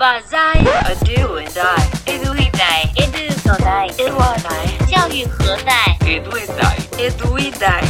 把在 a do and I edu e dai edu so dai edu dai 教育何在 edu e dai edu e dai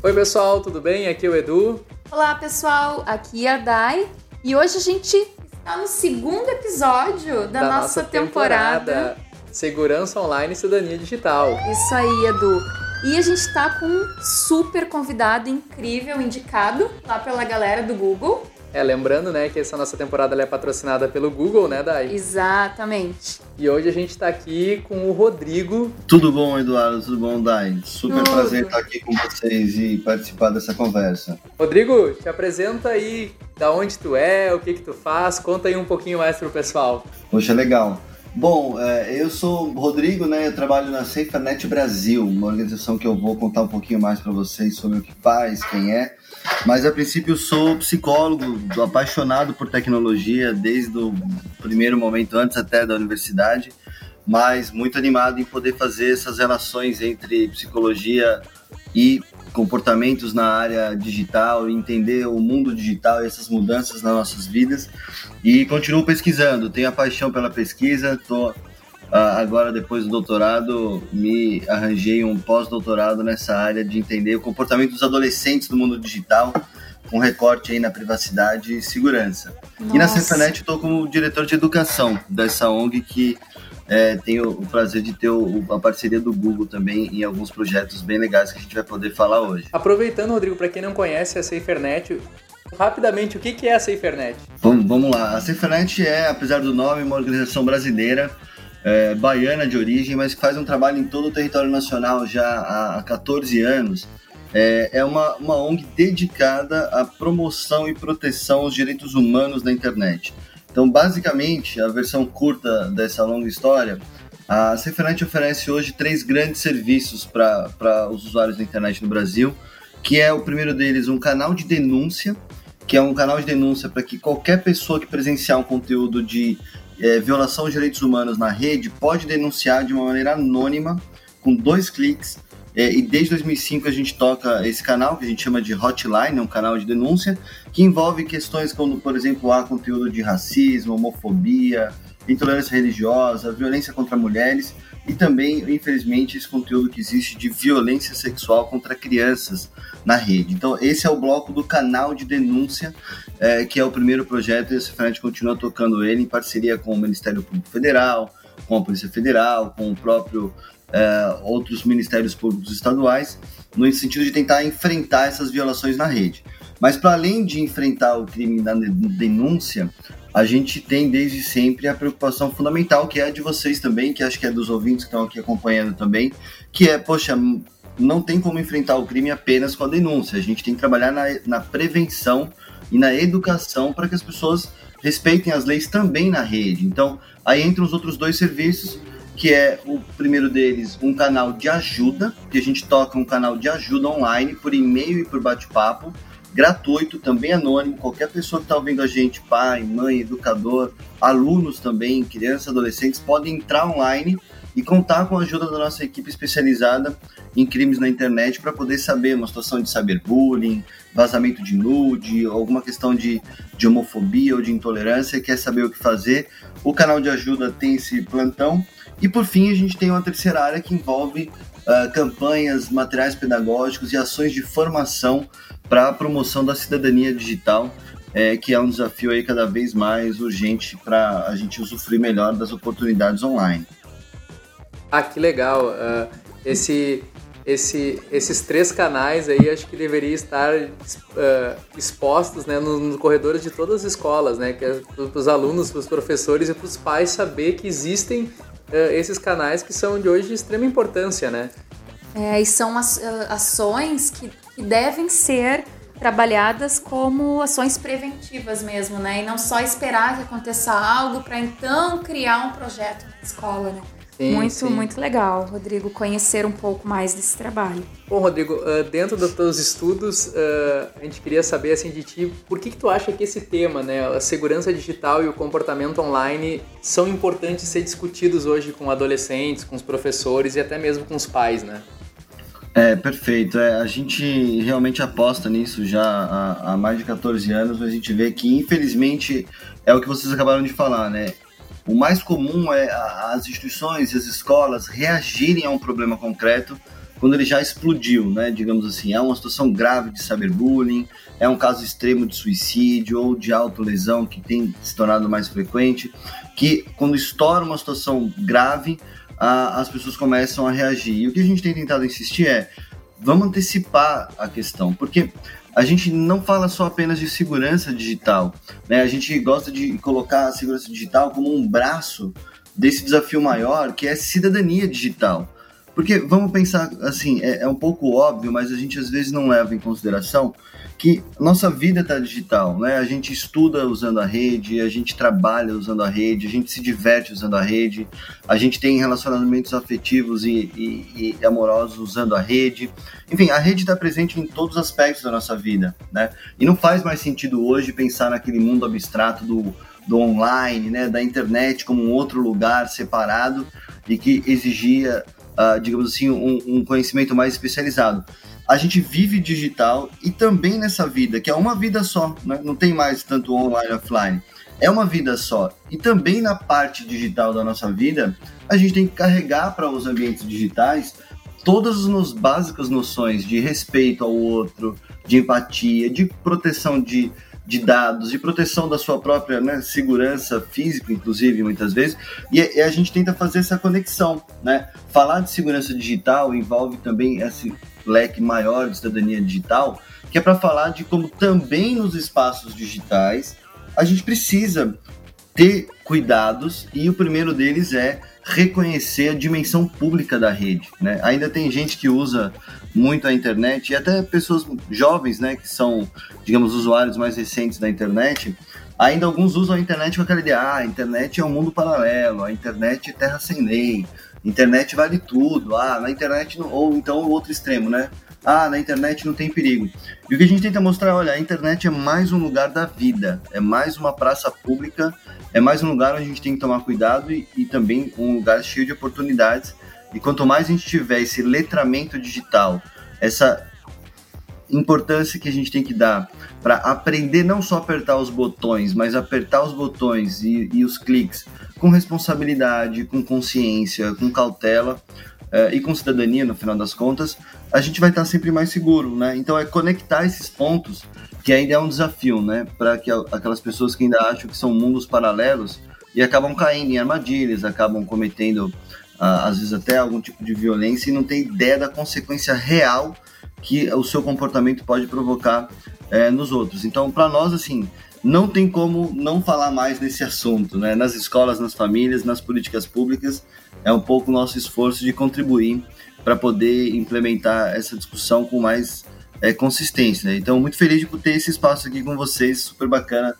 Oi pessoal, tudo bem? Aqui é o Edu. Olá pessoal, aqui é a Dai e hoje a gente está no segundo episódio da, da nossa, nossa temporada. temporada Segurança Online e Cidadania Digital. Isso aí, Edu. E a gente está com um super convidado incrível, indicado lá pela galera do Google. É, lembrando, né, que essa nossa temporada ela é patrocinada pelo Google, né, Dai? Exatamente. E hoje a gente está aqui com o Rodrigo. Tudo bom, Eduardo? Tudo bom, Dai? Super Tudo. prazer estar aqui com vocês e participar dessa conversa. Rodrigo, te apresenta aí da onde tu é, o que que tu faz, conta aí um pouquinho mais pro pessoal. Poxa, legal. Bom, é, eu sou o Rodrigo, né? Eu trabalho na SafeNet Brasil, uma organização que eu vou contar um pouquinho mais para vocês sobre o que faz, quem é. Mas a princípio sou psicólogo, apaixonado por tecnologia desde o primeiro momento, antes até da universidade, mas muito animado em poder fazer essas relações entre psicologia e comportamentos na área digital, entender o mundo digital e essas mudanças nas nossas vidas. E continuo pesquisando, tenho a paixão pela pesquisa, estou agora depois do doutorado me arranjei um pós-doutorado nessa área de entender o comportamento dos adolescentes no mundo digital, com recorte aí na privacidade e segurança. E na Nossa. Cefanet estou como diretor de educação dessa ONG que é, tenho o prazer de ter o- a parceria do Google também em alguns projetos bem legais que a gente vai poder falar hoje. Aproveitando, Rodrigo, para quem não conhece a SaferNet, rapidamente, o que que é a SaferNet? Vamos, vamos lá. A Cefanet é, apesar do nome, uma organização brasileira, é, baiana de origem, mas que faz um trabalho em todo o território nacional já há, há 14 anos. É, é uma, uma ONG dedicada à promoção e proteção aos direitos humanos na internet. Então, basicamente, a versão curta dessa longa história, a Cefanet oferece hoje três grandes serviços para os usuários da internet no Brasil, que é o primeiro deles um canal de denúncia, que é um canal de denúncia para que qualquer pessoa que presenciar um conteúdo de eh, violação de direitos humanos na rede pode denunciar de uma maneira anônima, com dois cliques. Eh, e desde 2005 a gente toca esse canal, que a gente chama de Hotline, é um canal de denúncia, que envolve questões como, por exemplo, há conteúdo de racismo, homofobia, intolerância religiosa, violência contra mulheres e também, infelizmente, esse conteúdo que existe de violência sexual contra crianças na rede. Então, esse é o bloco do canal de denúncia, eh, que é o primeiro projeto e a Cefranet continua tocando ele em parceria com o Ministério Público Federal, com a Polícia Federal, com o próprio eh, outros ministérios públicos estaduais, no sentido de tentar enfrentar essas violações na rede. Mas, para além de enfrentar o crime da denúncia, a gente tem desde sempre a preocupação fundamental, que é a de vocês também, que acho que é dos ouvintes que estão aqui acompanhando também, que é, poxa, não tem como enfrentar o crime apenas com a denúncia. A gente tem que trabalhar na, na prevenção e na educação para que as pessoas respeitem as leis também na rede. Então, aí entram os outros dois serviços, que é o primeiro deles, um canal de ajuda, que a gente toca um canal de ajuda online por e-mail e por bate-papo, gratuito, também anônimo. Qualquer pessoa que está ouvindo a gente, pai, mãe, educador, alunos também, crianças, adolescentes, podem entrar online e contar com a ajuda da nossa equipe especializada em crimes na internet para poder saber uma situação de cyberbullying, vazamento de nude, alguma questão de, de homofobia ou de intolerância, quer saber o que fazer. O canal de ajuda tem esse plantão. E por fim, a gente tem uma terceira área que envolve uh, campanhas, materiais pedagógicos e ações de formação para a promoção da cidadania digital, é, que é um desafio aí cada vez mais urgente para a gente usufruir melhor das oportunidades online. Ah, que legal. Uh, esse, esse, esses três canais aí acho que deveriam estar uh, expostos né, nos, nos, corredores de todas as escolas, né? Que é para os alunos, para os professores e para os pais saber que existem uh, esses canais que são de hoje de extrema importância, né? É, e são as, ações que, que devem ser trabalhadas como ações preventivas mesmo, né? E não só esperar que aconteça algo para então criar um projeto na escola, né? Sim, muito, sim. muito legal, Rodrigo, conhecer um pouco mais desse trabalho. Bom, Rodrigo, uh, dentro dos teus estudos, uh, a gente queria saber assim de ti, por que, que tu acha que esse tema, né, a segurança digital e o comportamento online, são importantes ser discutidos hoje com adolescentes, com os professores e até mesmo com os pais, né? É, perfeito. É, a gente realmente aposta nisso já há, há, mais de 14 anos, mas a gente vê que, infelizmente, é o que vocês acabaram de falar, né? O mais comum é as instituições e as escolas reagirem a um problema concreto quando ele já explodiu, né? Digamos assim, é uma situação grave de cyberbullying, é um caso extremo de suicídio ou de autolesão que tem se tornado mais frequente, que quando estoura uma situação grave, a, as pessoas começam a reagir. E o que a gente tem tentado insistir é, vamos antecipar a questão, porque a gente não fala só apenas de segurança digital, né? A gente gosta de colocar a segurança digital como um braço desse desafio maior, que é cidadania digital. Porque vamos pensar assim, é, é um pouco óbvio, mas a gente às vezes não leva em consideração que nossa vida está digital, né? A gente estuda usando a rede, a gente trabalha usando a rede, a gente se diverte usando a rede, a gente tem relacionamentos afetivos e, e, e amorosos usando a rede. Enfim, a rede está presente em todos os aspectos da nossa vida, né? E não faz mais sentido hoje pensar naquele mundo abstrato do, do online, né? Da internet como um outro lugar separado e que exigia, uh, digamos assim, um, um conhecimento mais especializado a gente vive digital e também nessa vida, que é uma vida só, né? não tem mais tanto online offline. É uma vida só. E também na parte digital da nossa vida, a gente tem que carregar para os ambientes digitais todas as básicas noções de respeito ao outro, de empatia, de proteção de, de dados, de proteção da sua própria né, segurança física, inclusive, muitas vezes, e, e, a gente tenta fazer essa conexão, né? Falar de segurança digital envolve também esse leque maior de cidadania digital, que é para falar de como também nos espaços digitais a gente precisa ter cuidados e o primeiro deles é reconhecer a dimensão pública da rede. Né? Ainda tem gente que usa muito a internet e até pessoas jovens, né, que são, digamos, usuários mais recentes da internet. Ainda alguns usam a internet com aquela ideia: ah, a internet é um mundo paralelo, a internet é terra sem lei, internet vale tudo. Ah, na internet não... ou então o outro extremo, né? Ah, na internet não tem perigo. E o que a gente tenta mostrar, olha, a internet é mais um lugar da vida, é mais uma praça pública, é mais um lugar onde a gente tem que tomar cuidado e, e também um lugar cheio de oportunidades. E quanto mais a gente tiver esse letramento digital, essa importância que a gente tem que dar para aprender não só apertar os botões, mas apertar os botões e, e os cliques com responsabilidade, com consciência, com cautela uh, e com cidadania, no final das contas, a gente vai estar sempre mais seguro, né? Então é conectar esses pontos que ainda é um desafio, né? Para que aquelas pessoas que ainda acham que são mundos paralelos e acabam caindo em armadilhas, acabam cometendo às vezes até algum tipo de violência e não tem ideia da consequência real que o seu comportamento pode provocar uh, nos outros. Então, para nós, assim, não tem como não falar mais nesse assunto, né? Nas escolas, nas famílias, nas políticas públicas, é um pouco o nosso esforço de contribuir para poder implementar essa discussão com mais é, consistência. Né? Então, muito feliz de ter esse espaço aqui com vocês, super bacana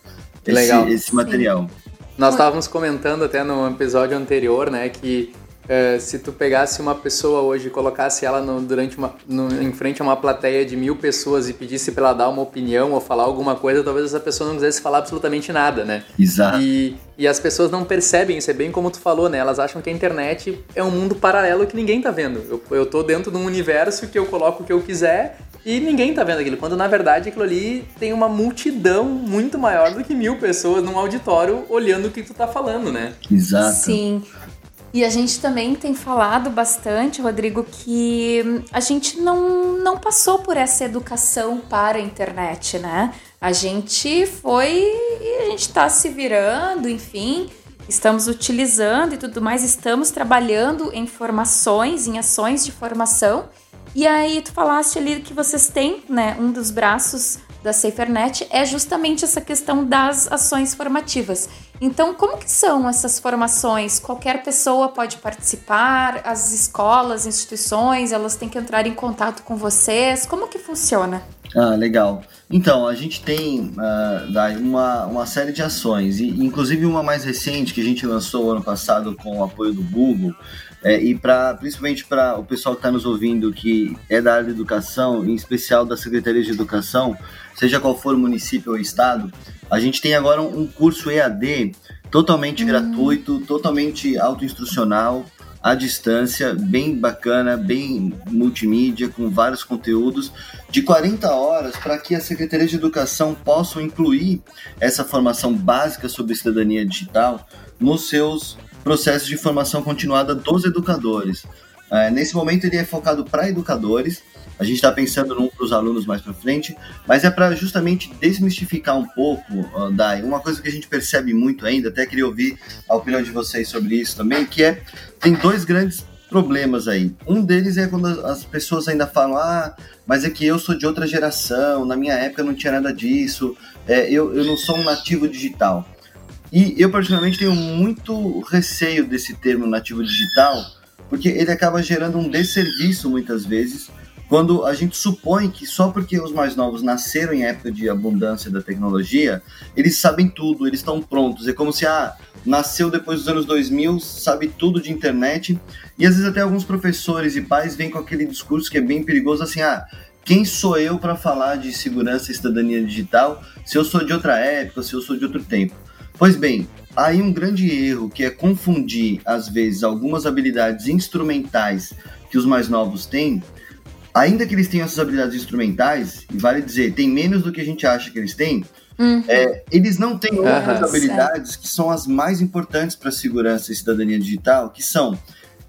esse, Legal. esse material. Sim. Nós estávamos comentando até no episódio anterior, né, que Uh, se tu pegasse uma pessoa hoje e colocasse ela no, durante uma, no, em frente a uma plateia de mil pessoas e pedisse para ela dar uma opinião ou falar alguma coisa, talvez essa pessoa não quisesse falar absolutamente nada, né? Exato. E, e as pessoas não percebem isso, é bem como tu falou, né? Elas acham que a internet é um mundo paralelo que ninguém tá vendo. Eu, eu tô dentro de um universo que eu coloco o que eu quiser e ninguém tá vendo aquilo. Quando na verdade aquilo ali tem uma multidão muito maior do que mil pessoas num auditório olhando o que tu tá falando, né? Exato. Sim. E a gente também tem falado bastante, Rodrigo, que a gente não, não passou por essa educação para a internet, né? A gente foi e a gente está se virando, enfim, estamos utilizando e tudo mais, estamos trabalhando em formações, em ações de formação. E aí tu falaste ali que vocês têm, né, um dos braços da SaferNet é justamente essa questão das ações formativas. Então, como que são essas formações? Qualquer pessoa pode participar? As escolas, instituições, elas têm que entrar em contato com vocês? Como que funciona? Ah, legal. Então, a gente tem uh, uma, uma série de ações, e inclusive uma mais recente que a gente lançou ano passado com o apoio do Google, é, e para principalmente para o pessoal que está nos ouvindo que é da área de educação, em especial da Secretaria de Educação, seja qual for o município ou estado, a gente tem agora um curso EAD totalmente hum. gratuito, totalmente autoinstrucional, à distância, bem bacana, bem multimídia, com vários conteúdos, de 40 horas, para que a Secretaria de Educação possa incluir essa formação básica sobre cidadania digital nos seus processos de formação continuada dos educadores. É, nesse momento ele é focado para educadores, a gente está pensando num para os alunos mais para frente, mas é para justamente desmistificar um pouco, uh, Dai, uma coisa que a gente percebe muito ainda, até queria ouvir a opinião de vocês sobre isso também, que é, tem dois grandes problemas aí. Um deles é quando as pessoas ainda falam, ah, mas é que eu sou de outra geração, na minha época não tinha nada disso, é, eu, eu não sou um nativo digital. E eu, particularmente, tenho muito receio desse termo nativo digital, porque ele acaba gerando um desserviço muitas vezes quando a gente supõe que só porque os mais novos nasceram em época de abundância da tecnologia, eles sabem tudo, eles estão prontos. É como se, ah, nasceu depois dos anos 2000, sabe tudo de internet. E às vezes até alguns professores e pais vêm com aquele discurso que é bem perigoso, assim, ah, quem sou eu para falar de segurança e cidadania digital se eu sou de outra época, se eu sou de outro tempo? Pois bem, aí um grande erro que é confundir, às vezes, algumas habilidades instrumentais que os mais novos têm ainda que eles tenham essas habilidades instrumentais, e vale dizer, tem menos do que a gente acha que eles têm, uhum. é, eles não têm outras uhum, habilidades certo. que são as mais importantes para a segurança e cidadania digital, que são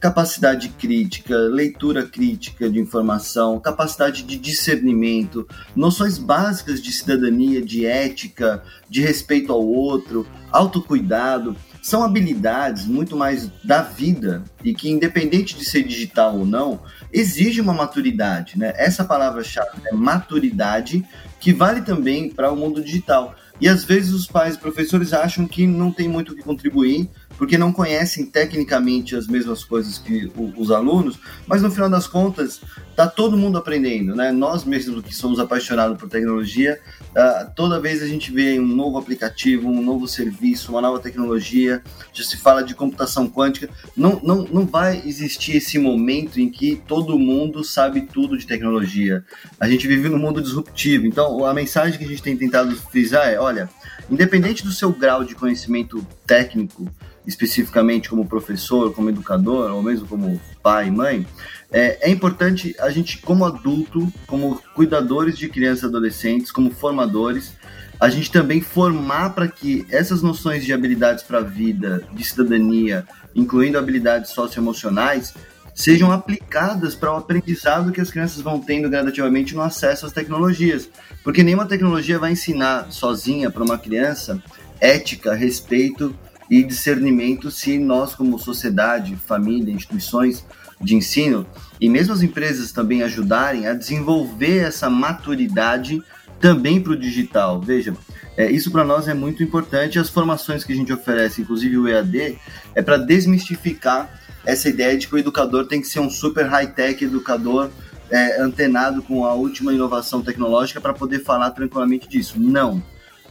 capacidade crítica, leitura crítica de informação, capacidade de discernimento, noções básicas de cidadania, de ética, de respeito ao outro, autocuidado são habilidades muito mais da vida e que, independente de ser digital ou não, exige uma maturidade. Né? Essa palavra-chave é maturidade, que vale também para o mundo digital. E às vezes os pais e professores acham que não tem muito o que contribuir, porque não conhecem tecnicamente as mesmas coisas que os alunos, mas no final das contas está todo mundo aprendendo, né? Nós mesmos que somos apaixonados por tecnologia, uh, toda vez a gente vê um novo aplicativo, um novo serviço, uma nova tecnologia, já se fala de computação quântica, não, não, não vai existir esse momento em que todo mundo sabe tudo de tecnologia. A gente vive num mundo disruptivo, então a mensagem que a gente tem tentado frisar é, olha, independente do seu grau de conhecimento técnico, especificamente como professor, como educador, ou mesmo como pai e mãe, é, é importante a gente, como adulto, como cuidadores de crianças e adolescentes, como formadores, a gente também formar para que essas noções de habilidades para a vida, de cidadania, incluindo habilidades socioemocionais, sejam aplicadas para o aprendizado que as crianças vão tendo gradativamente no acesso às tecnologias. Porque nenhuma tecnologia vai ensinar sozinha para uma criança ética, respeito e discernimento se nós, como sociedade, família, instituições de ensino e mesmo as empresas também ajudarem a desenvolver essa maturidade também para o digital. Veja, é, isso para nós é muito importante. As formações que a gente oferece, inclusive o EAD, é para desmistificar essa ideia de que o educador tem que ser um super high-tech educador é, antenado com a última inovação tecnológica para poder falar tranquilamente disso. Não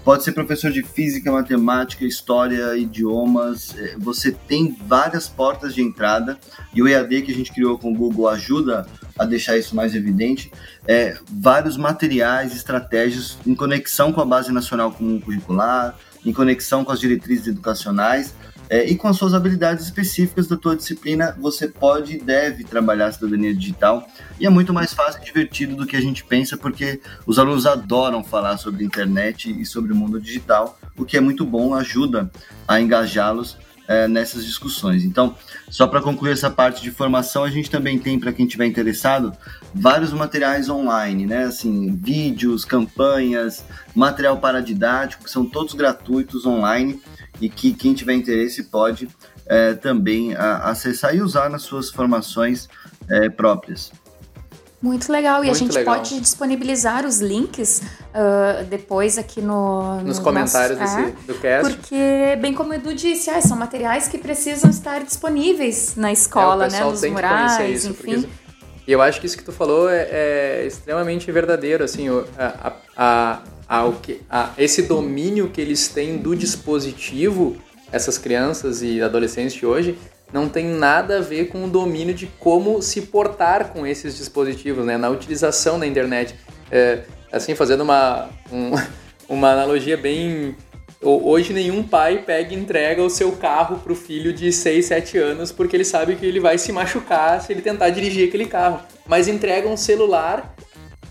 Pode ser professor de física, matemática, história, idiomas. É, você tem várias portas de entrada e o EAD que a gente criou com o Google ajuda a deixar isso mais evidente. É, vários materiais, estratégias em conexão com a Base Nacional Comum Curricular, em conexão com as diretrizes educacionais é, e com as suas habilidades específicas da tua disciplina, você pode e deve trabalhar a cidadania digital. E é muito mais fácil e divertido do que a gente pensa, porque os alunos adoram falar sobre internet e sobre o mundo digital, o que é muito bom, ajuda a engajá-los é, nessas discussões. Então, só para concluir essa parte de formação, a gente também tem, para quem estiver interessado, vários materiais online, né? Assim, vídeos, campanhas, material paradidático, que são todos gratuitos online e que quem tiver interesse pode é, também a, acessar e usar nas suas formações é, próprias. Muito legal. E Muito a gente legal. pode disponibilizar os links uh, depois aqui no, nos no comentários nosso, desse, é, do cast. Porque, bem como o Edu disse, ah, são materiais que precisam estar disponíveis na escola, é, né? Nos murais, isso, enfim. E eu acho que isso que tu falou é, é extremamente verdadeiro, assim, a, a, a esse domínio que eles têm do dispositivo, essas crianças e adolescentes de hoje, não tem nada a ver com o domínio de como se portar com esses dispositivos, né? Na utilização da internet. É, assim, fazendo uma, um, uma analogia bem Hoje nenhum pai pega e entrega o seu carro pro filho de 6, 7 anos porque ele sabe que ele vai se machucar se ele tentar dirigir aquele carro. Mas entrega um celular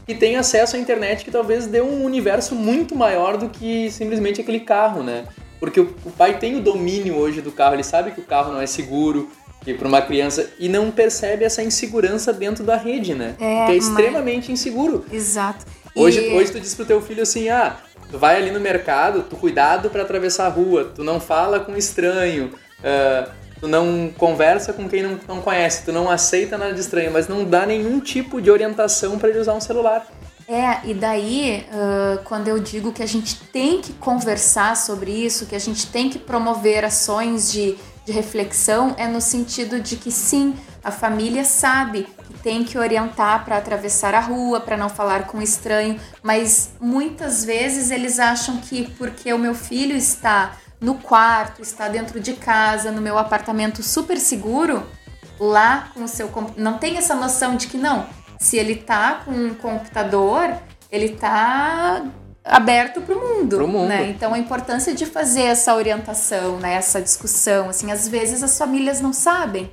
que tem acesso à internet que talvez dê um universo muito maior do que simplesmente aquele carro, né? Porque o, pai tem o domínio hoje do carro, ele sabe que o carro não é seguro, que para uma criança e não percebe essa insegurança dentro da rede, né? É, que é extremamente inseguro. Exato. Hoje, e... hoje tu diz pro teu filho assim, ah, tu vai ali no mercado, tu cuidado para atravessar a rua, tu não fala com estranho, uh, tu não conversa com quem não, não conhece, tu não aceita nada de estranho, mas não dá nenhum tipo de orientação para ele usar um celular. É, e daí, uh, quando eu digo que a gente tem que conversar sobre isso, que a gente tem que promover ações de de reflexão é no sentido de que sim, a família sabe que tem que orientar para atravessar a rua, para não falar com estranho, mas muitas vezes eles acham que porque o meu filho está no quarto, está dentro de casa, no meu apartamento super seguro, lá com o seu não tem essa noção de que não, se ele tá com um computador, ele tá aberto para o mundo, mundo. né? Então a importância de fazer essa orientação, né? Essa discussão, assim, às vezes as famílias não sabem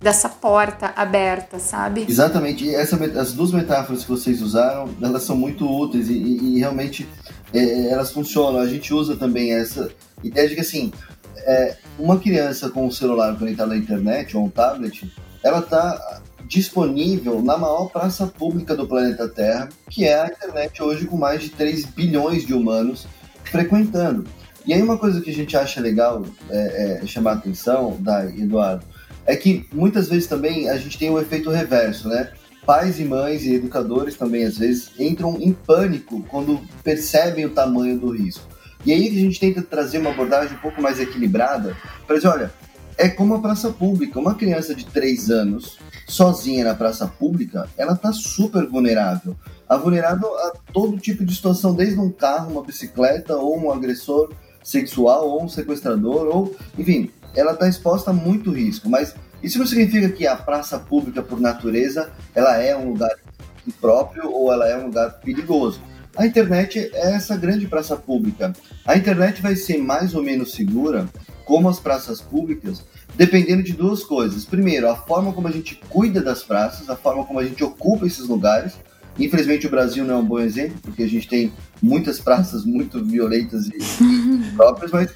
dessa porta aberta, sabe? Exatamente. E essa, as duas metáforas que vocês usaram, elas são muito úteis e, e, e realmente é, elas funcionam. A gente usa também essa ideia de que assim, é, uma criança com um celular conectado à internet ou um tablet, ela está disponível na maior praça pública do planeta Terra, que é a internet hoje com mais de 3 bilhões de humanos frequentando. E aí uma coisa que a gente acha legal é, é, chamar a atenção, da Eduardo, é que muitas vezes também a gente tem o um efeito reverso, né? Pais e mães e educadores também às vezes entram em pânico quando percebem o tamanho do risco. E aí a gente tenta trazer uma abordagem um pouco mais equilibrada para dizer, olha, é como a praça pública. Uma criança de 3 anos sozinha na praça pública, ela tá super vulnerável. A vulnerável a todo tipo de situação, desde um carro, uma bicicleta, ou um agressor sexual, ou um sequestrador, ou enfim, ela está exposta a muito risco. Mas isso não significa que a praça pública, por natureza, ela é um lugar impróprio ou ela é um lugar perigoso. A internet é essa grande praça pública. A internet vai ser mais ou menos segura, como as praças públicas, dependendo de duas coisas. Primeiro, a forma como a gente cuida das praças, a forma como a gente ocupa esses lugares. Infelizmente, o Brasil não é um bom exemplo, porque a gente tem muitas praças muito violentas e próprias, mas.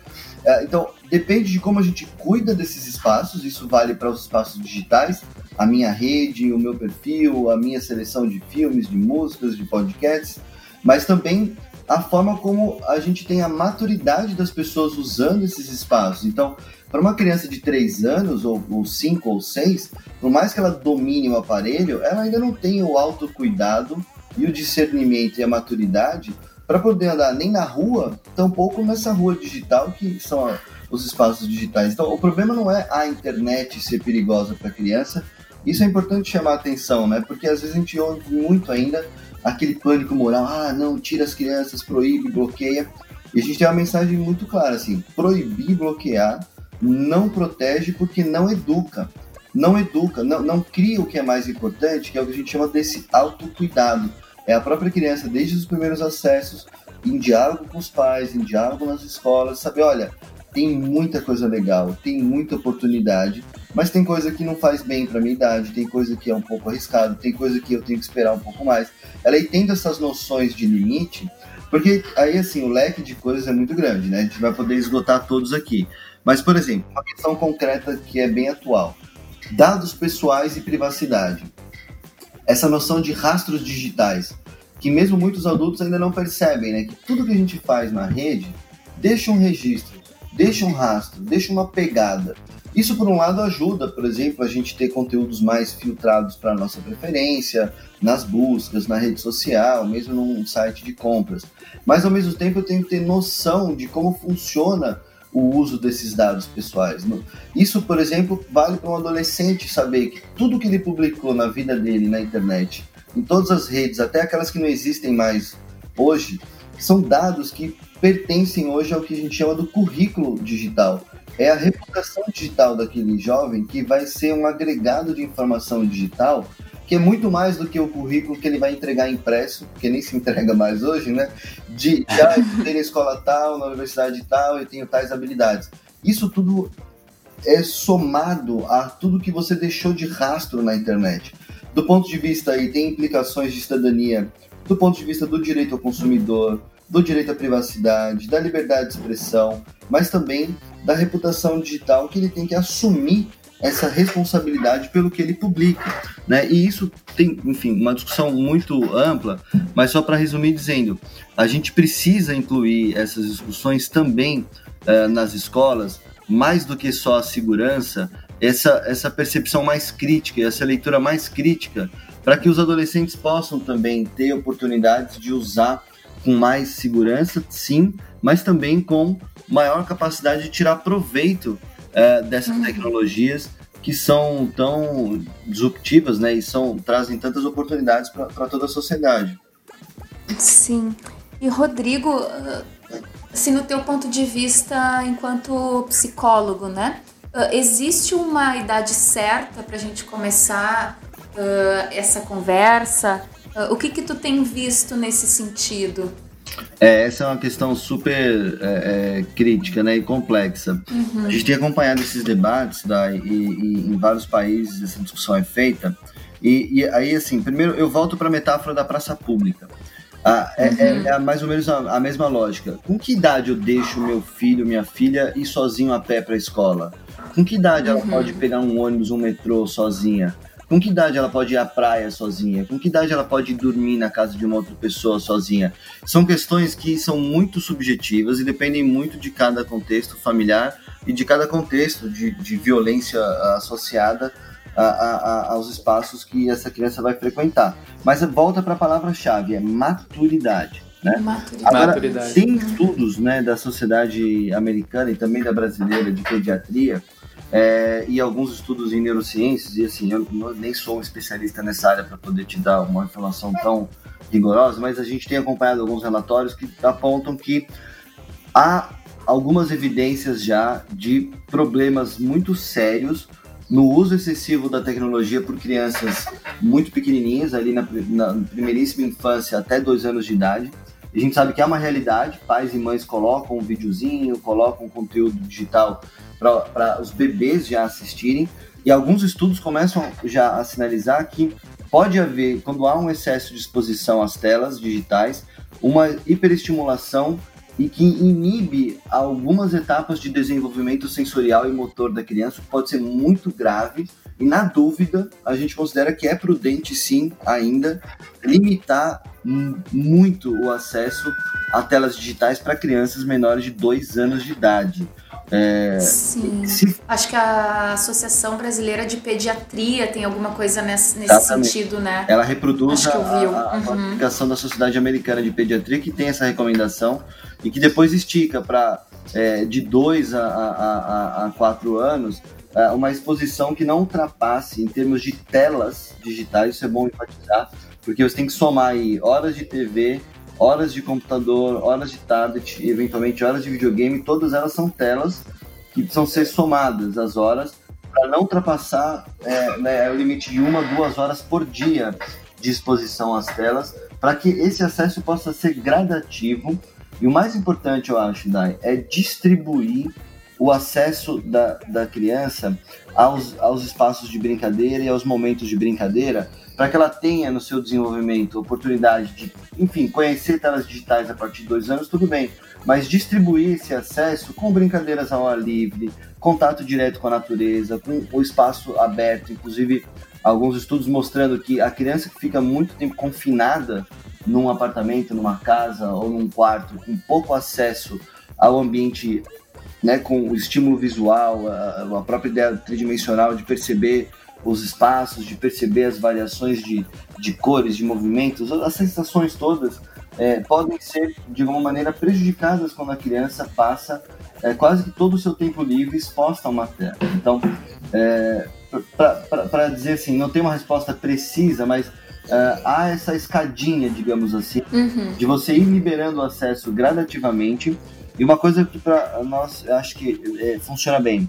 É, então, depende de como a gente cuida desses espaços, isso vale para os espaços digitais, a minha rede, o meu perfil, a minha seleção de filmes, de músicas, de podcasts, mas também a forma como a gente tem a maturidade das pessoas usando esses espaços. Então, para uma criança de 3 anos, ou, 5 ou 6, por mais que ela domine o aparelho, ela ainda não tem o autocuidado e o discernimento e a maturidade para poder andar nem na rua, tampouco nessa rua digital que são os espaços digitais. Então, o problema não é a internet ser perigosa para a criança, isso é importante chamar a atenção, né? Porque às vezes a gente ouve muito ainda aquele pânico moral, ah, não, tira as crianças, proíbe, bloqueia. E a gente tem uma mensagem muito clara, assim, proibir, bloquear não protege porque não educa. Não educa, não, não cria o que é mais importante, que é o que a gente chama desse autocuidado. É a própria criança, desde os primeiros acessos, em diálogo com os pais, em diálogo nas escolas, saber, olha, tem muita coisa legal, tem muita oportunidade, mas tem coisa que não faz bem para minha idade, tem coisa que é um pouco arriscado, tem coisa que eu tenho que esperar um pouco mais. Ela aí tendo essas noções de limite, porque aí assim, o leque de coisas é muito grande, né? A gente vai poder esgotar todos aqui. Mas, por exemplo, uma questão concreta que é bem atual: dados pessoais e privacidade. Essa noção de rastros digitais, que mesmo muitos adultos ainda não percebem, né? Que tudo que a gente faz na rede deixa um registro, deixa um rastro, deixa uma pegada. Isso, por um lado, ajuda, por exemplo, a gente ter conteúdos mais filtrados para nossa preferência, nas buscas, na rede social, mesmo num site de compras. Mas, ao mesmo tempo, eu tenho que ter noção de como funciona o uso desses dados pessoais. Isso, por exemplo, vale para um adolescente saber que tudo que ele publicou na vida dele na internet, em todas as redes, até aquelas que não existem mais hoje, são dados que pertencem hoje ao que a gente chama do currículo digital. É a reputação digital daquele jovem que vai ser um agregado de informação digital que é muito mais do que o currículo que ele vai entregar impresso, que nem se entrega mais hoje, né? De já estudei na escola tal, na universidade tal, eu tenho tais habilidades. Isso tudo é somado a tudo que você deixou de rastro na internet. Do ponto de vista aí, tem implicações de cidadania, do ponto de vista do direito ao consumidor, do direito à privacidade, da liberdade de expressão, mas também da reputação digital que ele tem que assumir essa responsabilidade pelo que ele publica, né? E isso tem, enfim, uma discussão muito ampla, mas só para resumir dizendo, a gente precisa incluir essas discussões também uh, nas escolas, mais do que só a segurança, essa, essa percepção mais crítica, essa leitura mais crítica, para que os adolescentes possam também ter oportunidades de usar com mais segurança, sim, mas também com maior capacidade de tirar proveito é, dessas uhum. tecnologias que são tão disruptivas, né, e são trazem tantas oportunidades para toda a sociedade. Sim. E Rodrigo, assim, no teu ponto de vista enquanto psicólogo, né? Existe uma idade certa para a gente começar uh, essa conversa? Uh, o que que tu tem visto nesse sentido? É, essa é uma questão super é, é, crítica né, e complexa. Uhum. A gente tem acompanhado esses debates da, e, e, em vários países essa discussão é feita. E, e aí, assim, primeiro eu volto para a metáfora da praça pública. Ah, é, uhum. é, mais ou menos a, a, mesma lógica. Com que idade eu deixo meu filho, minha filha ir sozinho a pé para a escola? Com que idade uhum. ela pode pegar um ônibus, um metrô sozinha? Com que idade ela pode ir à praia sozinha? Com que idade ela pode dormir na casa de uma outra pessoa sozinha? São questões que são muito subjetivas e dependem muito de cada contexto familiar e de cada contexto de, de violência associada a, a, aos espaços que essa criança vai frequentar. Mas volta para a palavra-chave, é maturidade. Né? Maturidade. Agora, maturidade. tem estudos né, da sociedade americana e também da brasileira de pediatria é, e alguns estudos em neurociências, e assim, eu, nem sou um especialista nessa área para poder te dar uma informação tão rigorosa, mas a gente tem acompanhado alguns relatórios que apontam que há algumas evidências já de problemas muito sérios no uso excessivo da tecnologia por crianças muito pequenininhas, ali na, na primeiríssima infância até dois anos de idade. A gente sabe que é uma realidade, pais e mães colocam um videozinho, colocam conteúdo digital para os bebês já assistirem, e alguns estudos começam já a sinalizar que pode haver, quando há um excesso de exposição às telas digitais, uma hiperestimulação e que inibe algumas etapas de desenvolvimento sensorial e motor da criança, que pode ser muito grave. E na dúvida, a gente considera que é prudente sim ainda limitar muito o acesso a telas digitais para crianças menores de 2 anos de idade. É, Sim. Se... Acho que a Associação Brasileira de Pediatria tem alguma coisa nesse, nesse sentido, né? Ela reproduz a, a, a uhum. da Sociedade Americana de Pediatria, que tem essa recomendação e que depois estica para é, de 2 a 4 anos uma exposição que não ultrapasse em termos de telas digitais, isso é bom enfatizar, porque você tem que somar aí horas de TV, horas de computador, horas de tablet, eventualmente horas de videogame, todas elas são telas que precisam ser somadas as horas para não ultrapassar é, né, o limite de uma, duas horas por dia de exposição às telas, para que esse acesso possa ser gradativo. E o mais importante, eu acho, Dai, é distribuir o acesso da, da criança aos, aos espaços de brincadeira e aos momentos de brincadeira para que ela tenha no seu desenvolvimento oportunidade de, enfim, conhecer telas digitais a partir de dois anos, tudo bem, mas distribuir esse acesso com brincadeiras ao ar livre, contato direto com a natureza, com o espaço aberto, inclusive alguns estudos mostrando que a criança que fica muito tempo confinada num apartamento, numa casa ou num quarto, com pouco acesso ao ambiente, né, com o estímulo visual, a, a própria ideia tridimensional de perceber os espaços, de perceber as variações de, de cores, de movimentos, as sensações todas é, podem ser, de alguma maneira, prejudicadas quando a criança passa é, quase que todo o seu tempo livre exposta a uma tela. Então, é, para dizer assim, não tem uma resposta precisa, mas é, há essa escadinha, digamos assim, uhum. de você ir liberando o acesso gradativamente. E uma coisa que para nós acho que é, funciona bem,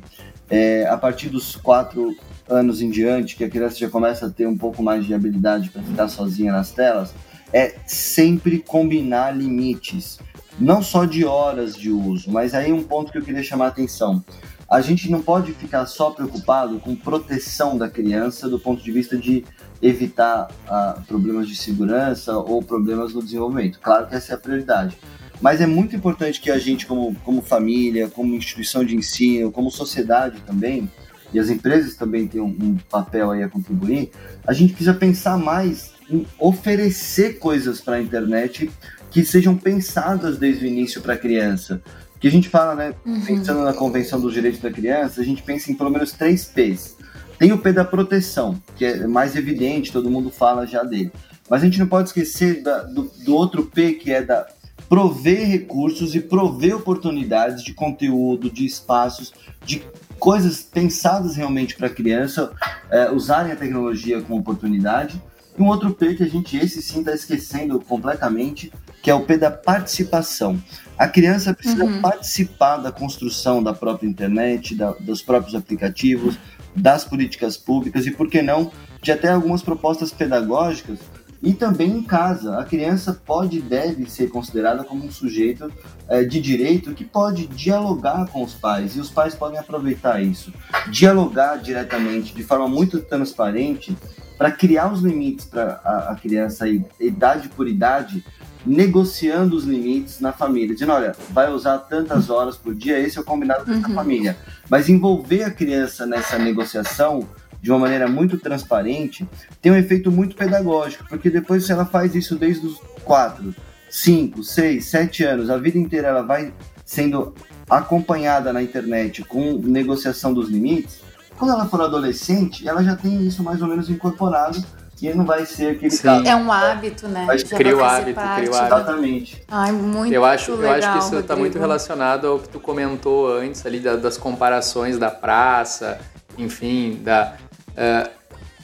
é, a partir dos quatro anos em diante, que a criança já começa a ter um pouco mais de habilidade para ficar sozinha nas telas, é sempre combinar limites, não só de horas de uso, mas aí um ponto que eu queria chamar a atenção. A gente não pode ficar só preocupado com proteção da criança do ponto de vista de evitar ah, problemas de segurança ou problemas no desenvolvimento. Claro que essa é a prioridade. Mas é muito importante que a gente, como, como família, como instituição de ensino, como sociedade também, e as empresas também têm um, um papel aí a contribuir, a gente precisa pensar mais em oferecer coisas para a internet que sejam pensadas desde o início para a criança. Que a gente fala, né, uhum. pensando na Convenção dos Direitos da Criança, a gente pensa em pelo menos três P's. Tem o P da proteção, que é mais evidente, todo mundo fala já dele. Mas a gente não pode esquecer da, do, do outro P, que é da prover recursos e prover oportunidades de conteúdo, de espaços, de coisas pensadas realmente para a criança é, usarem a tecnologia como oportunidade. E um outro P que a gente, esse sim, está esquecendo completamente, que é o P da participação. A criança precisa uhum. participar da construção da própria internet, da, dos próprios aplicativos, das políticas públicas e, por que não, de até algumas propostas pedagógicas e também em casa. A criança pode e deve ser considerada como um sujeito é, de direito que pode dialogar com os pais e os pais podem aproveitar isso. Dialogar diretamente, de forma muito transparente, para criar os limites para a, a, criança, idade por idade, negociando os limites na família, dizendo, olha, vai usar tantas horas por dia, esse é o combinado com uhum. a família. Mas envolver a criança nessa negociação de uma maneira muito transparente, tem um efeito muito pedagógico, porque depois se ela faz isso desde os 4, 5, 6, 7 anos, a vida inteira ela vai sendo acompanhada na internet com negociação dos limites, quando ela for adolescente, ela já tem isso mais ou menos incorporado e não vai ser aquele Sim. caso. É um hábito, né? Vai cria o hábito, cria o hábito. Exatamente. Ai, muito eu acho, legal, Eu acho que isso está muito relacionado ao que tu comentou antes ali das comparações da praça, enfim, da... Uh,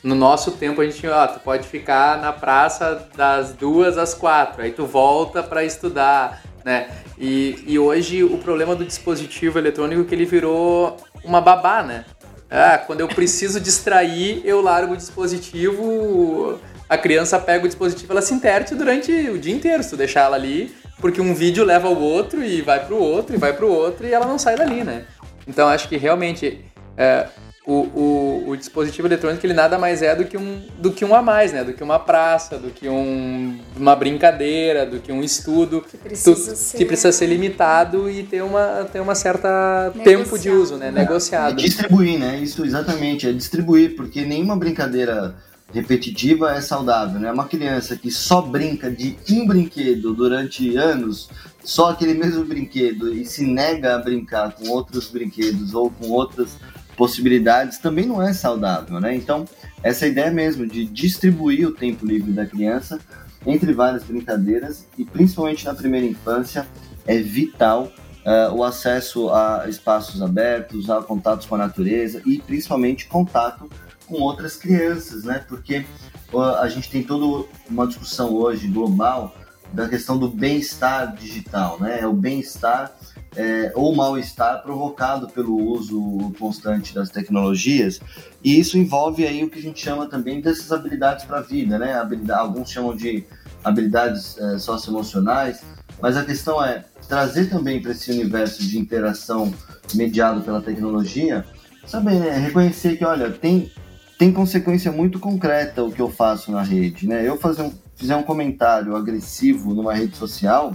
no nosso tempo a gente, ó, tu pode ficar na praça das duas às quatro, aí tu volta para estudar, né? E, e hoje o problema do dispositivo eletrônico é que ele virou uma babá, né? Ah, quando eu preciso distrair, eu largo o dispositivo, a criança pega o dispositivo, ela se interte durante o dia inteiro, se tu deixar ela ali, porque um vídeo leva ao outro e vai pro outro e vai pro outro e ela não sai dali, né? Então acho que realmente é, o, o, o, dispositivo eletrônico ele nada mais é do que um do que um a mais, né? Do que uma praça, do que um, uma brincadeira, do que um estudo que precisa, tu, ser... que precisa ser limitado e ter uma ter uma certa Negociado. tempo de uso, né? Negociado. É distribuir, né? Isso exatamente, é distribuir, porque nenhuma brincadeira repetitiva é saudável, né? Uma criança que só brinca de um brinquedo durante anos, só aquele mesmo brinquedo e se nega a brincar com outros brinquedos ou com outras possibilidades também não é saudável, né? Então, essa ideia mesmo de distribuir o tempo livre da criança entre várias brincadeiras e principalmente na primeira infância é vital uh, o acesso a espaços abertos, a contatos com a natureza e principalmente contato com outras crianças, né? Porque uh, a gente tem toda uma discussão hoje global da questão do bem-estar digital, né? É o bem-estar é, ou mal-estar provocado pelo uso constante das tecnologias. E isso envolve aí o que a gente chama também dessas habilidades para a vida, né? Habilidade, alguns chamam de habilidades é, socioemocionais, mas a questão é trazer também para esse universo de interação mediado pela tecnologia, saber, né? reconhecer que, olha, tem, tem consequência muito concreta o que eu faço na rede, né? Eu fazer um, fizer um comentário agressivo numa rede social,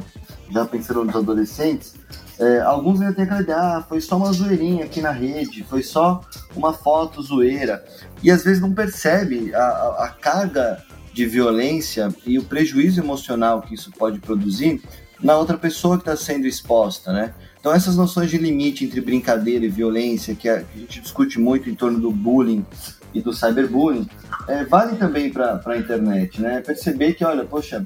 já pensando nos adolescentes, é, alguns ainda têm aquela ideia, ah, foi só uma zoeirinha aqui na rede, foi só uma foto zoeira. E às vezes não percebe a, a, carga de violência e o prejuízo emocional que isso pode produzir na outra pessoa que está sendo exposta, né? Então essas noções de limite entre brincadeira e violência, que a, que a gente discute muito em torno do bullying e do cyberbullying, é, vale também para a internet, né? Perceber que, olha, poxa,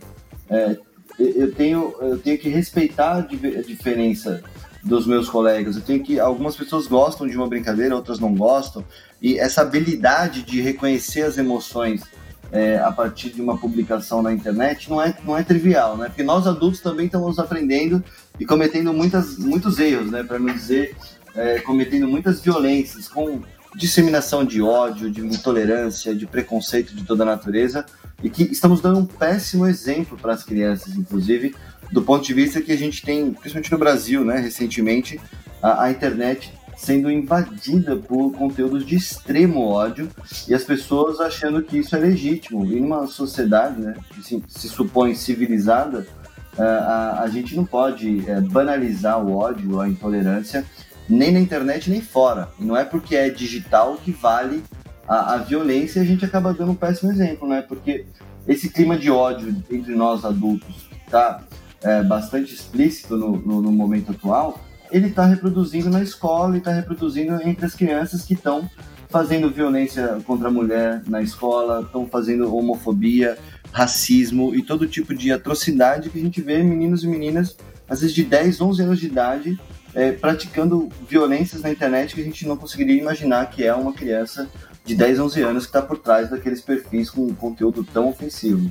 é, eu tenho, eu tenho que respeitar a diferença dos meus colegas. Eu tenho que algumas pessoas gostam de uma brincadeira, outras não gostam. E essa habilidade de reconhecer as emoções é, a partir de uma publicação na internet não é, não é trivial, né? Porque nós adultos também estamos aprendendo e cometendo muitas, muitos erros, né? Para não dizer é, cometendo muitas violências com disseminação de ódio, de intolerância, de preconceito de toda natureza e que estamos dando um péssimo exemplo para as crianças, inclusive do ponto de vista que a gente tem, principalmente no Brasil, né, recentemente, a, a internet sendo invadida por conteúdos de extremo ódio e as pessoas achando que isso é legítimo. E numa sociedade né, que se, se supõe civilizada, a, a, a, gente não pode é, banalizar o ódio, a intolerância, nem na internet nem fora. E não é porque é digital que vale a, a violência e a gente acaba dando um péssimo exemplo, né? Porque esse clima de ódio entre nós adultos está é, bastante explícito no, no, no momento atual, ele está reproduzindo na escola e está reproduzindo entre as crianças que estão fazendo violência contra a mulher na escola, estão fazendo homofobia, racismo e todo tipo de atrocidade que a gente vê meninos e meninas, às vezes de 10, 11 anos de idade, é, praticando violências na internet que a gente não conseguiria imaginar que é uma criança de 10, 11 anos que está por trás daqueles perfis com conteúdo tão ofensivo.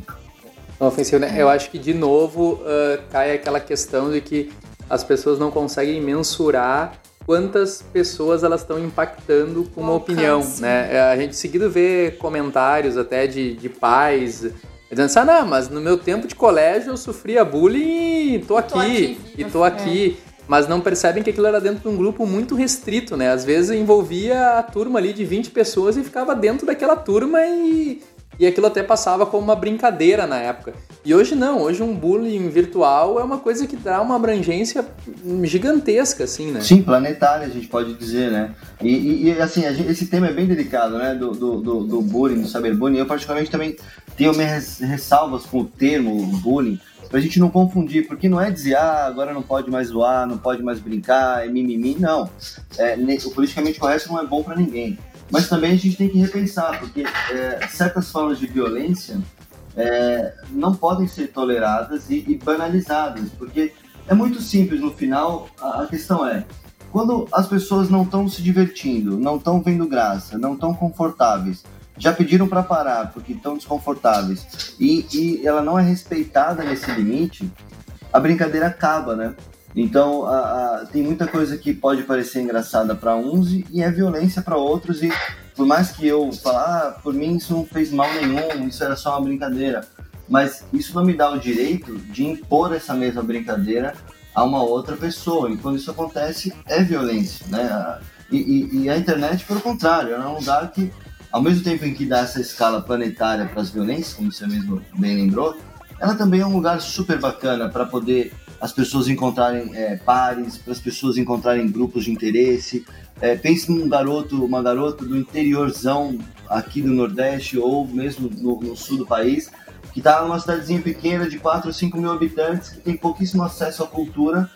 Tão ofensivo, né? Eu acho que, de novo, uh, cai aquela questão de que as pessoas não conseguem mensurar quantas pessoas elas estão impactando com uma opinião, né? É, a gente seguido vê comentários até de, de pais dizendo assim, ah, não, mas no meu tempo de colégio eu sofria bullying e tô aqui, tô aqui e tô aqui. É. Mas não percebem que aquilo era dentro de um grupo muito restrito, né? Às vezes envolvia a turma ali de 20 pessoas e ficava dentro daquela turma e e aquilo até passava como uma brincadeira na época. E hoje não, hoje um bullying virtual é uma coisa que dá uma abrangência gigantesca, assim, né? Sim, planetária, a gente pode dizer, né? E, e, e assim, gente, esse tema é bem delicado, né? Do, do, do, do bullying, do cyberbullying. Eu, particularmente, também tenho minhas ressalvas com o termo bullying, pra gente não confundir, porque não é dizer, ah, agora não pode mais zoar, não pode mais brincar, é mimimi, não. É, o politicamente correto não é bom para ninguém. Mas também a gente tem que repensar, porque é, certas formas de violência é, não podem ser toleradas e, e, banalizadas, porque é muito simples no final. A, a questão é: quando as pessoas não estão se divertindo, não estão vendo graça, não estão confortáveis, já pediram para parar porque estão desconfortáveis e, e ela não é respeitada nesse limite, a brincadeira acaba, né? Então, a, a, tem muita coisa que pode parecer engraçada para uns e, e, é violência para outros. E por mais que eu falar, ah, por mim isso não fez mal nenhum, isso era só uma brincadeira. Mas isso não me dá o direito de impor essa mesma brincadeira a uma outra pessoa. E quando isso acontece, é violência, né? E, e, e a internet, pelo contrário, é um lugar que, ao mesmo tempo em que dá essa escala planetária para as violências, como você mesmo bem lembrou, ela também é um lugar super bacana para poder as pessoas encontrarem é, pares, para as pessoas encontrarem grupos de interesse. É, pense num garoto, uma garota do interiorzão aqui do Nordeste ou mesmo no, no sul do país, que está numa cidadezinha pequena de 4 ou 5 mil habitantes, que tem pouquíssimo acesso à cultura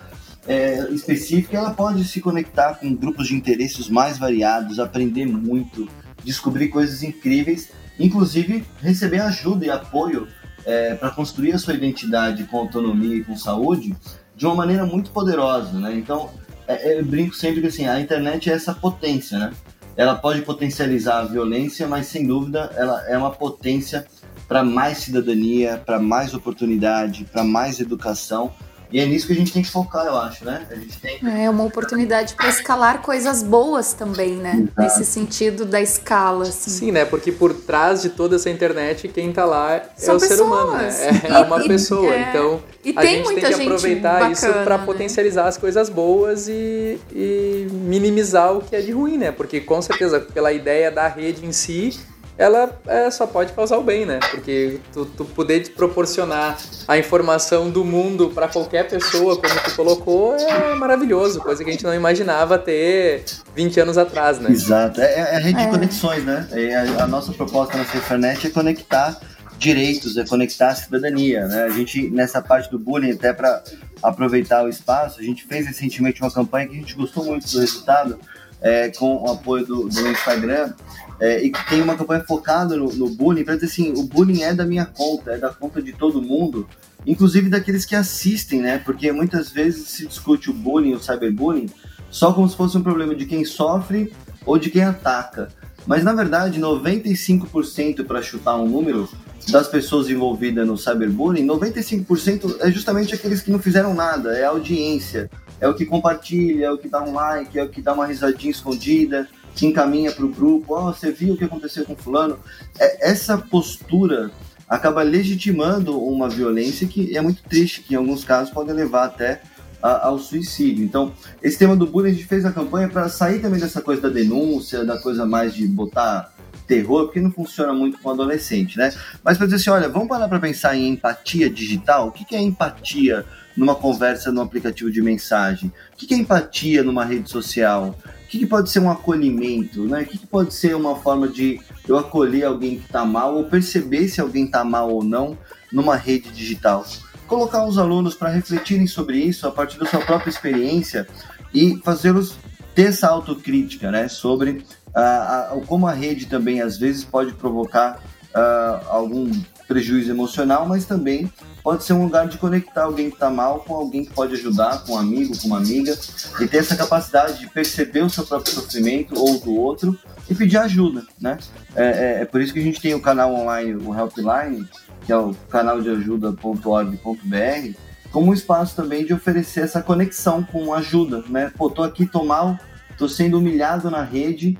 é, específica, ela pode se conectar com grupos de interesses mais variados, aprender muito, descobrir coisas incríveis, inclusive receber ajuda e apoio é, para construir a sua identidade com autonomia e com saúde de uma maneira muito poderosa, né? Então, é, é, eu brinco sempre que assim, a internet é essa potência, né? Ela pode potencializar a violência, mas sem dúvida ela é uma potência para mais cidadania, para mais oportunidade, para mais educação e é nisso que a gente tem que focar, eu acho, né? A gente tem... É uma oportunidade para escalar coisas boas também, né? Exato. Nesse sentido da escala. Assim. Sim, né? Porque por trás de toda essa internet, quem tá lá São é o pessoas. ser humano, né? É, é uma pessoa. É... Então, e a gente tem que aproveitar bacana, isso para né? potencializar as coisas boas e, e minimizar o que é de ruim, né? Porque com certeza, pela ideia da rede em si ela é, só pode causar o bem, né? Porque tu, tu poder te proporcionar a informação do mundo para qualquer pessoa, como tu colocou, é maravilhoso, coisa que a gente não imaginava ter 20 anos atrás, né? Exato, é, é a rede é. de conexões, né? É, a, a, nossa proposta na Cefanet é conectar direitos, é conectar a cidadania, né? A gente, nessa parte do bullying, até para aproveitar o espaço, a gente fez recentemente uma campanha que a gente gostou muito do resultado, é, com o apoio do, do Instagram, é, e tem uma campanha focada no, no bullying, para dizer assim, o bullying é da minha conta, é da conta de todo mundo, inclusive daqueles que assistem, né? Porque muitas vezes se discute o bullying, o cyberbullying, só como se fosse um problema de quem sofre ou de quem ataca. Mas na verdade, 95% para chutar um número das pessoas envolvidas no cyberbullying, 95% é justamente aqueles que não fizeram nada, é a audiência, é o que compartilha, é o que dá um like, é o que dá uma risadinha escondida, que encaminha para o grupo, oh, você viu o que aconteceu com fulano? É, essa postura acaba legitimando uma violência que é muito triste, que em alguns casos pode levar até a, ao suicídio. Então, esse tema do bullying a gente fez a campanha para sair também dessa coisa da denúncia, da coisa mais de botar terror, porque não funciona muito com adolescente, né? Mas para dizer assim, olha, vamos parar para pensar em empatia digital? O que é empatia numa conversa no aplicativo de mensagem? O que é empatia numa rede social? O que pode ser um acolhimento, né? O que pode ser uma forma de eu acolher alguém que está mal ou perceber se alguém está mal ou não numa rede digital? colocar os alunos para refletirem sobre isso a partir da sua própria experiência e fazê-los ter essa autocrítica, né, sobre uh, como a rede também às vezes pode provocar uh, algum prejuízo emocional, mas também pode ser um lugar de conectar alguém que está mal com alguém que pode ajudar, com um amigo, com uma amiga, e ter essa capacidade de perceber o seu próprio sofrimento ou do outro e pedir ajuda, né? É, é, é por isso que a gente tem o canal online, o Helpline, que é o canal de ajuda.org.br, como um espaço também de oferecer essa conexão com ajuda, né? Pô, tô aqui, tô mal, tô sendo humilhado na rede,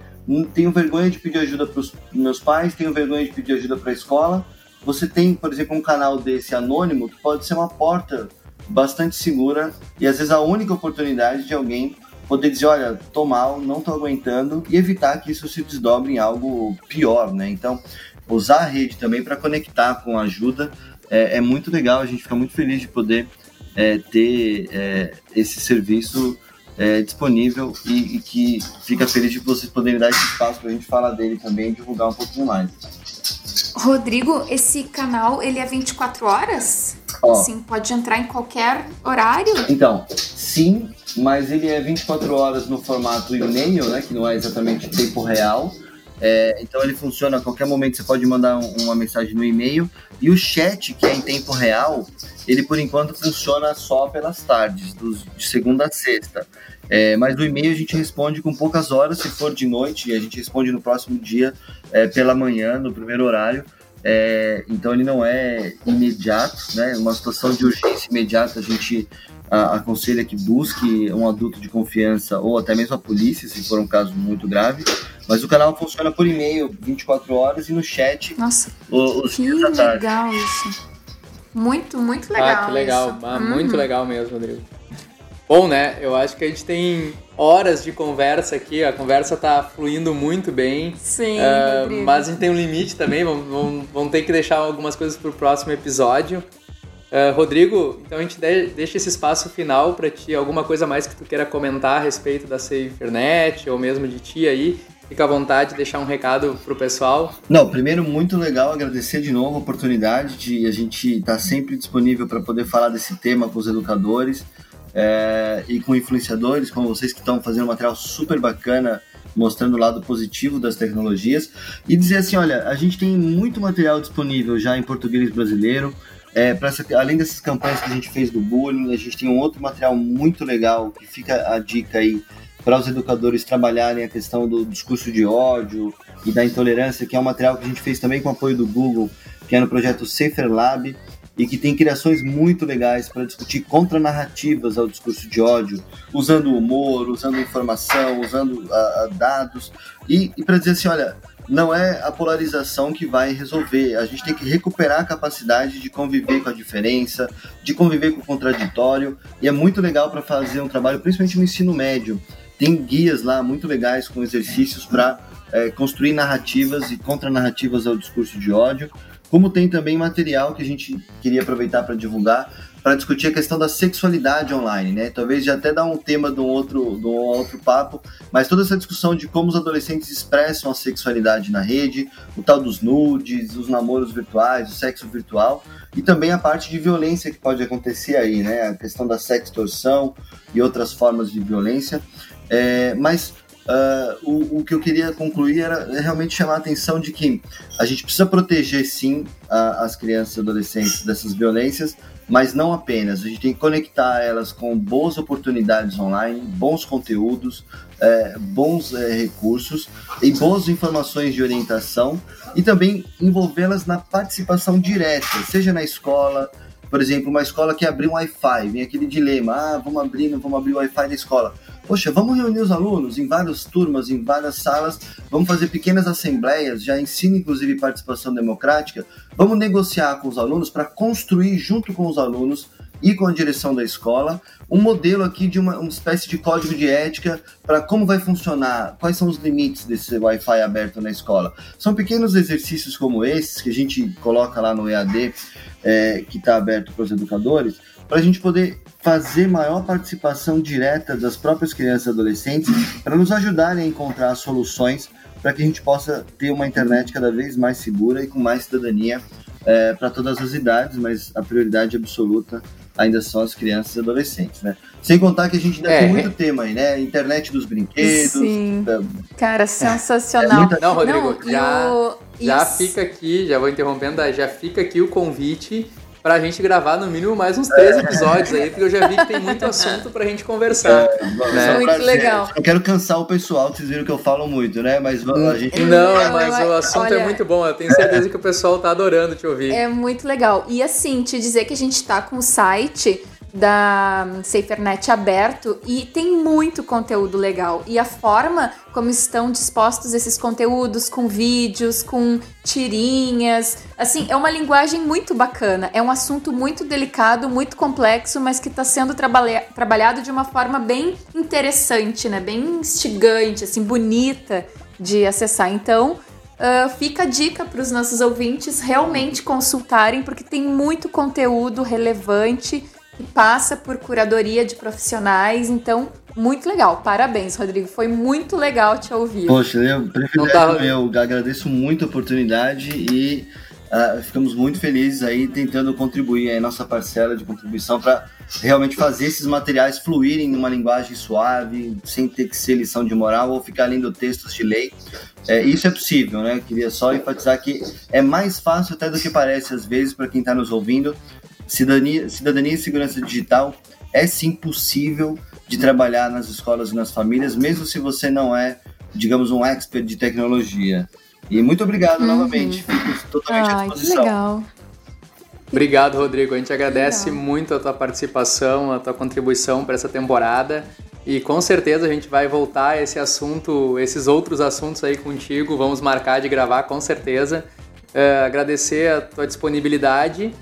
tenho vergonha de pedir ajuda para os meus pais, tenho vergonha de pedir ajuda para a escola. Você tem, por exemplo, um canal desse anônimo que pode ser uma porta bastante segura e às vezes a única oportunidade de alguém poder dizer, olha, tô mal, não tô aguentando e evitar que isso se desdobre em algo pior, né? Então, usar a rede também para conectar com ajuda é, é, muito legal. A gente fica muito feliz de poder é, ter é, esse serviço é, disponível e, e, que fica feliz de vocês poderem dar esse espaço para a gente falar dele também e divulgar um pouquinho mais. Rodrigo, esse canal ele é 24 horas? Ó, sim, pode entrar em qualquer horário? Então, sim, mas ele é 24 horas no formato e-mail, né, que não é exatamente tempo real é, então ele funciona a qualquer momento, você pode mandar um, uma mensagem no e-mail. E o chat, que é em tempo real, ele por enquanto funciona só pelas tardes, dos, de segunda a sexta. É, mas no e-mail a gente responde com poucas horas, se for de noite, e a gente responde no próximo dia, é, pela manhã, no primeiro horário. É, então ele não é imediato, né? Uma situação de urgência imediata, a gente a, aconselha que busque um adulto de confiança ou até mesmo a polícia, se for um caso muito grave. Mas o canal funciona por e-mail 24 horas e no chat Nossa, os que legal isso. Muito, muito legal. Ah, que legal. Ah, uhum. Muito legal mesmo, Rodrigo. Bom, né? Eu acho que a gente tem horas de conversa aqui. A conversa tá fluindo muito bem. Sim. Uh, mas a gente tem um limite também. Vamos, vamos, vamos ter que deixar algumas coisas para o próximo episódio. Uh, Rodrigo, então a gente deixa esse espaço final para ti. Alguma coisa mais que tu queira comentar a respeito da SafeNet ou mesmo de ti aí? Fica à vontade de deixar um recado pro pessoal. Não, primeiro, muito legal agradecer de novo a oportunidade de a gente estar tá sempre disponível para poder falar desse tema com os educadores é, e com influenciadores, como vocês que estão fazendo um material super bacana mostrando o lado positivo das tecnologias e dizer assim, olha, a gente tem muito material disponível já em português brasileiro. É, essa, além dessas campanhas que a gente fez do bullying, a gente tem um outro material muito legal que fica a dica aí para os educadores trabalharem a questão do discurso de ódio e da intolerância, que é um material que a gente fez também com apoio do Google, que é no projeto Safer Lab, e que tem criações muito legais para discutir contranarrativas ao discurso de ódio, usando humor, usando informação, usando uh, dados, e, e para dizer assim, olha, não é a polarização que vai resolver. A gente tem que recuperar a capacidade de conviver com a diferença, de conviver com o contraditório, e é muito legal para fazer um trabalho, principalmente no ensino médio, tem guias lá muito legais com exercícios para é, construir narrativas e contranarrativas ao discurso de ódio, como tem também material que a gente queria aproveitar para divulgar para discutir a questão da sexualidade online, né? Talvez já até dar um tema de um outro, de um outro papo, mas toda essa discussão de como os adolescentes expressam a sexualidade na rede, o tal dos nudes, os namoros virtuais, o sexo virtual, e também a parte de violência que pode acontecer aí, né? A questão da sextorção e outras formas de violência. É, mas uh, o, o, que eu queria concluir era realmente chamar a atenção de que a gente precisa proteger sim a, as crianças e adolescentes dessas violências, mas não apenas. A gente tem que conectar elas com boas oportunidades online, bons conteúdos, é, bons é, recursos e boas informações de orientação e também envolvê-las na participação direta, seja na escola, por exemplo, uma escola que abriu um Wi-Fi, vem aquele dilema, ah, vamos abrir, não vamos abrir o Wi-Fi da escola. Poxa, vamos reunir os alunos em várias turmas, em várias salas, vamos fazer pequenas assembleias, já ensina inclusive participação democrática, vamos negociar com os alunos para construir junto com os alunos e com a direção da escola, um modelo aqui de uma, uma espécie de código de ética para como vai funcionar, quais são os limites desse Wi-Fi aberto na escola. São pequenos exercícios como esses que a gente coloca lá no EAD, é, que está aberto para os educadores, para a gente poder fazer maior participação direta das próprias crianças e adolescentes, para nos ajudarem a encontrar soluções para que a gente possa ter uma internet cada vez mais segura e com mais cidadania é, para todas as idades, mas a prioridade absoluta ainda são as crianças e adolescentes, né? Sem contar que a gente ainda é, tem muito tema aí, né? Internet dos brinquedos. Sim. É, Cara, sensacional. É muita... Não, Rodrigo, Não, já, o... já fica aqui, já vou interrompendo, já fica aqui o convite pra gente gravar no mínimo mais uns três episódios aí, porque eu já vi que tem muito assunto pra gente conversar. É, né? Muito legal. Eu quero cansar o pessoal, vocês viram que eu falo muito, né? Mas a gente. Não, mas o assunto é Olha, é muito bom. Eu tenho certeza que o pessoal tá adorando te ouvir. É muito legal. E assim, te dizer que a gente tá com o site da SaferNet aberto e tem muito conteúdo legal. E a forma como estão dispostos esses conteúdos, com vídeos, com tirinhas, assim, é uma linguagem muito bacana. É um assunto muito delicado, muito complexo, mas que está sendo trabalha trabalhado de uma forma bem interessante, né? Bem instigante, assim, bonita de acessar. Então, Uh, fica a dica para os nossos ouvintes realmente consultarem, porque tem muito conteúdo relevante que passa por curadoria de profissionais. Então, muito legal. Parabéns, Rodrigo. Foi muito legal te ouvir. Poxa, eu privilégio tá... meu. Agradeço muito a oportunidade e uh, ficamos muito felizes aí tentando contribuir aí nossa parcela de contribuição para realmente fazer esses materiais fluírem numa linguagem suave, sem ter que ser lição de moral ou ficar lendo textos de lei. É, isso é possível, né? Queria só enfatizar que é mais fácil até do que parece às vezes para quem está nos ouvindo Cidadania, cidadania e segurança digital é sim possível de trabalhar nas escolas e nas famílias, mesmo se você não é, digamos, um expert de tecnologia. E muito obrigado uhum. novamente. Fico totalmente Ai, à disposição. Que legal. Obrigado, Rodrigo. A gente agradece legal. muito a tua participação, a tua contribuição para essa temporada. E com certeza a gente vai voltar a esse assunto, esses outros assuntos aí contigo. Vamos marcar de gravar, com certeza. Uh, agradecer a tua disponibilidade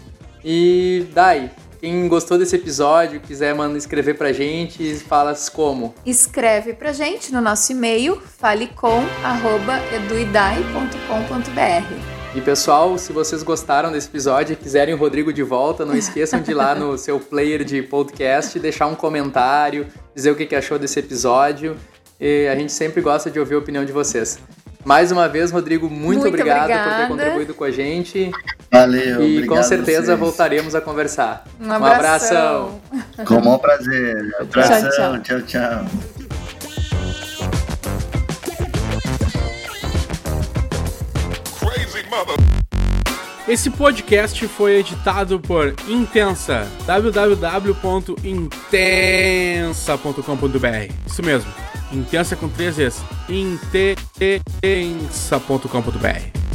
e Dai, quem gostou desse episódio, quiser mandar escrever pra gente, fala como. Escreve pra gente no nosso e-mail falecom@eduidai.com.br. E pessoal, se vocês gostaram desse episódio e quiserem o Rodrigo de volta, não esqueçam de ir lá no seu player de podcast, deixar um comentário, dizer o que achou desse episódio. E a gente sempre gosta de ouvir a opinião de vocês. Mais uma vez, Rodrigo, muito, muito obrigado obrigada. por ter contribuído com a gente. Valeu. E com certeza voltaremos a conversar. Um abração. Um abração. Com o maior prazer. Abração. tchau. tchau. tchau. Esse podcast foi editado por Intensa, www.intensa.com.br. Isso mesmo, Intensa com três vezes, intensa.com.br.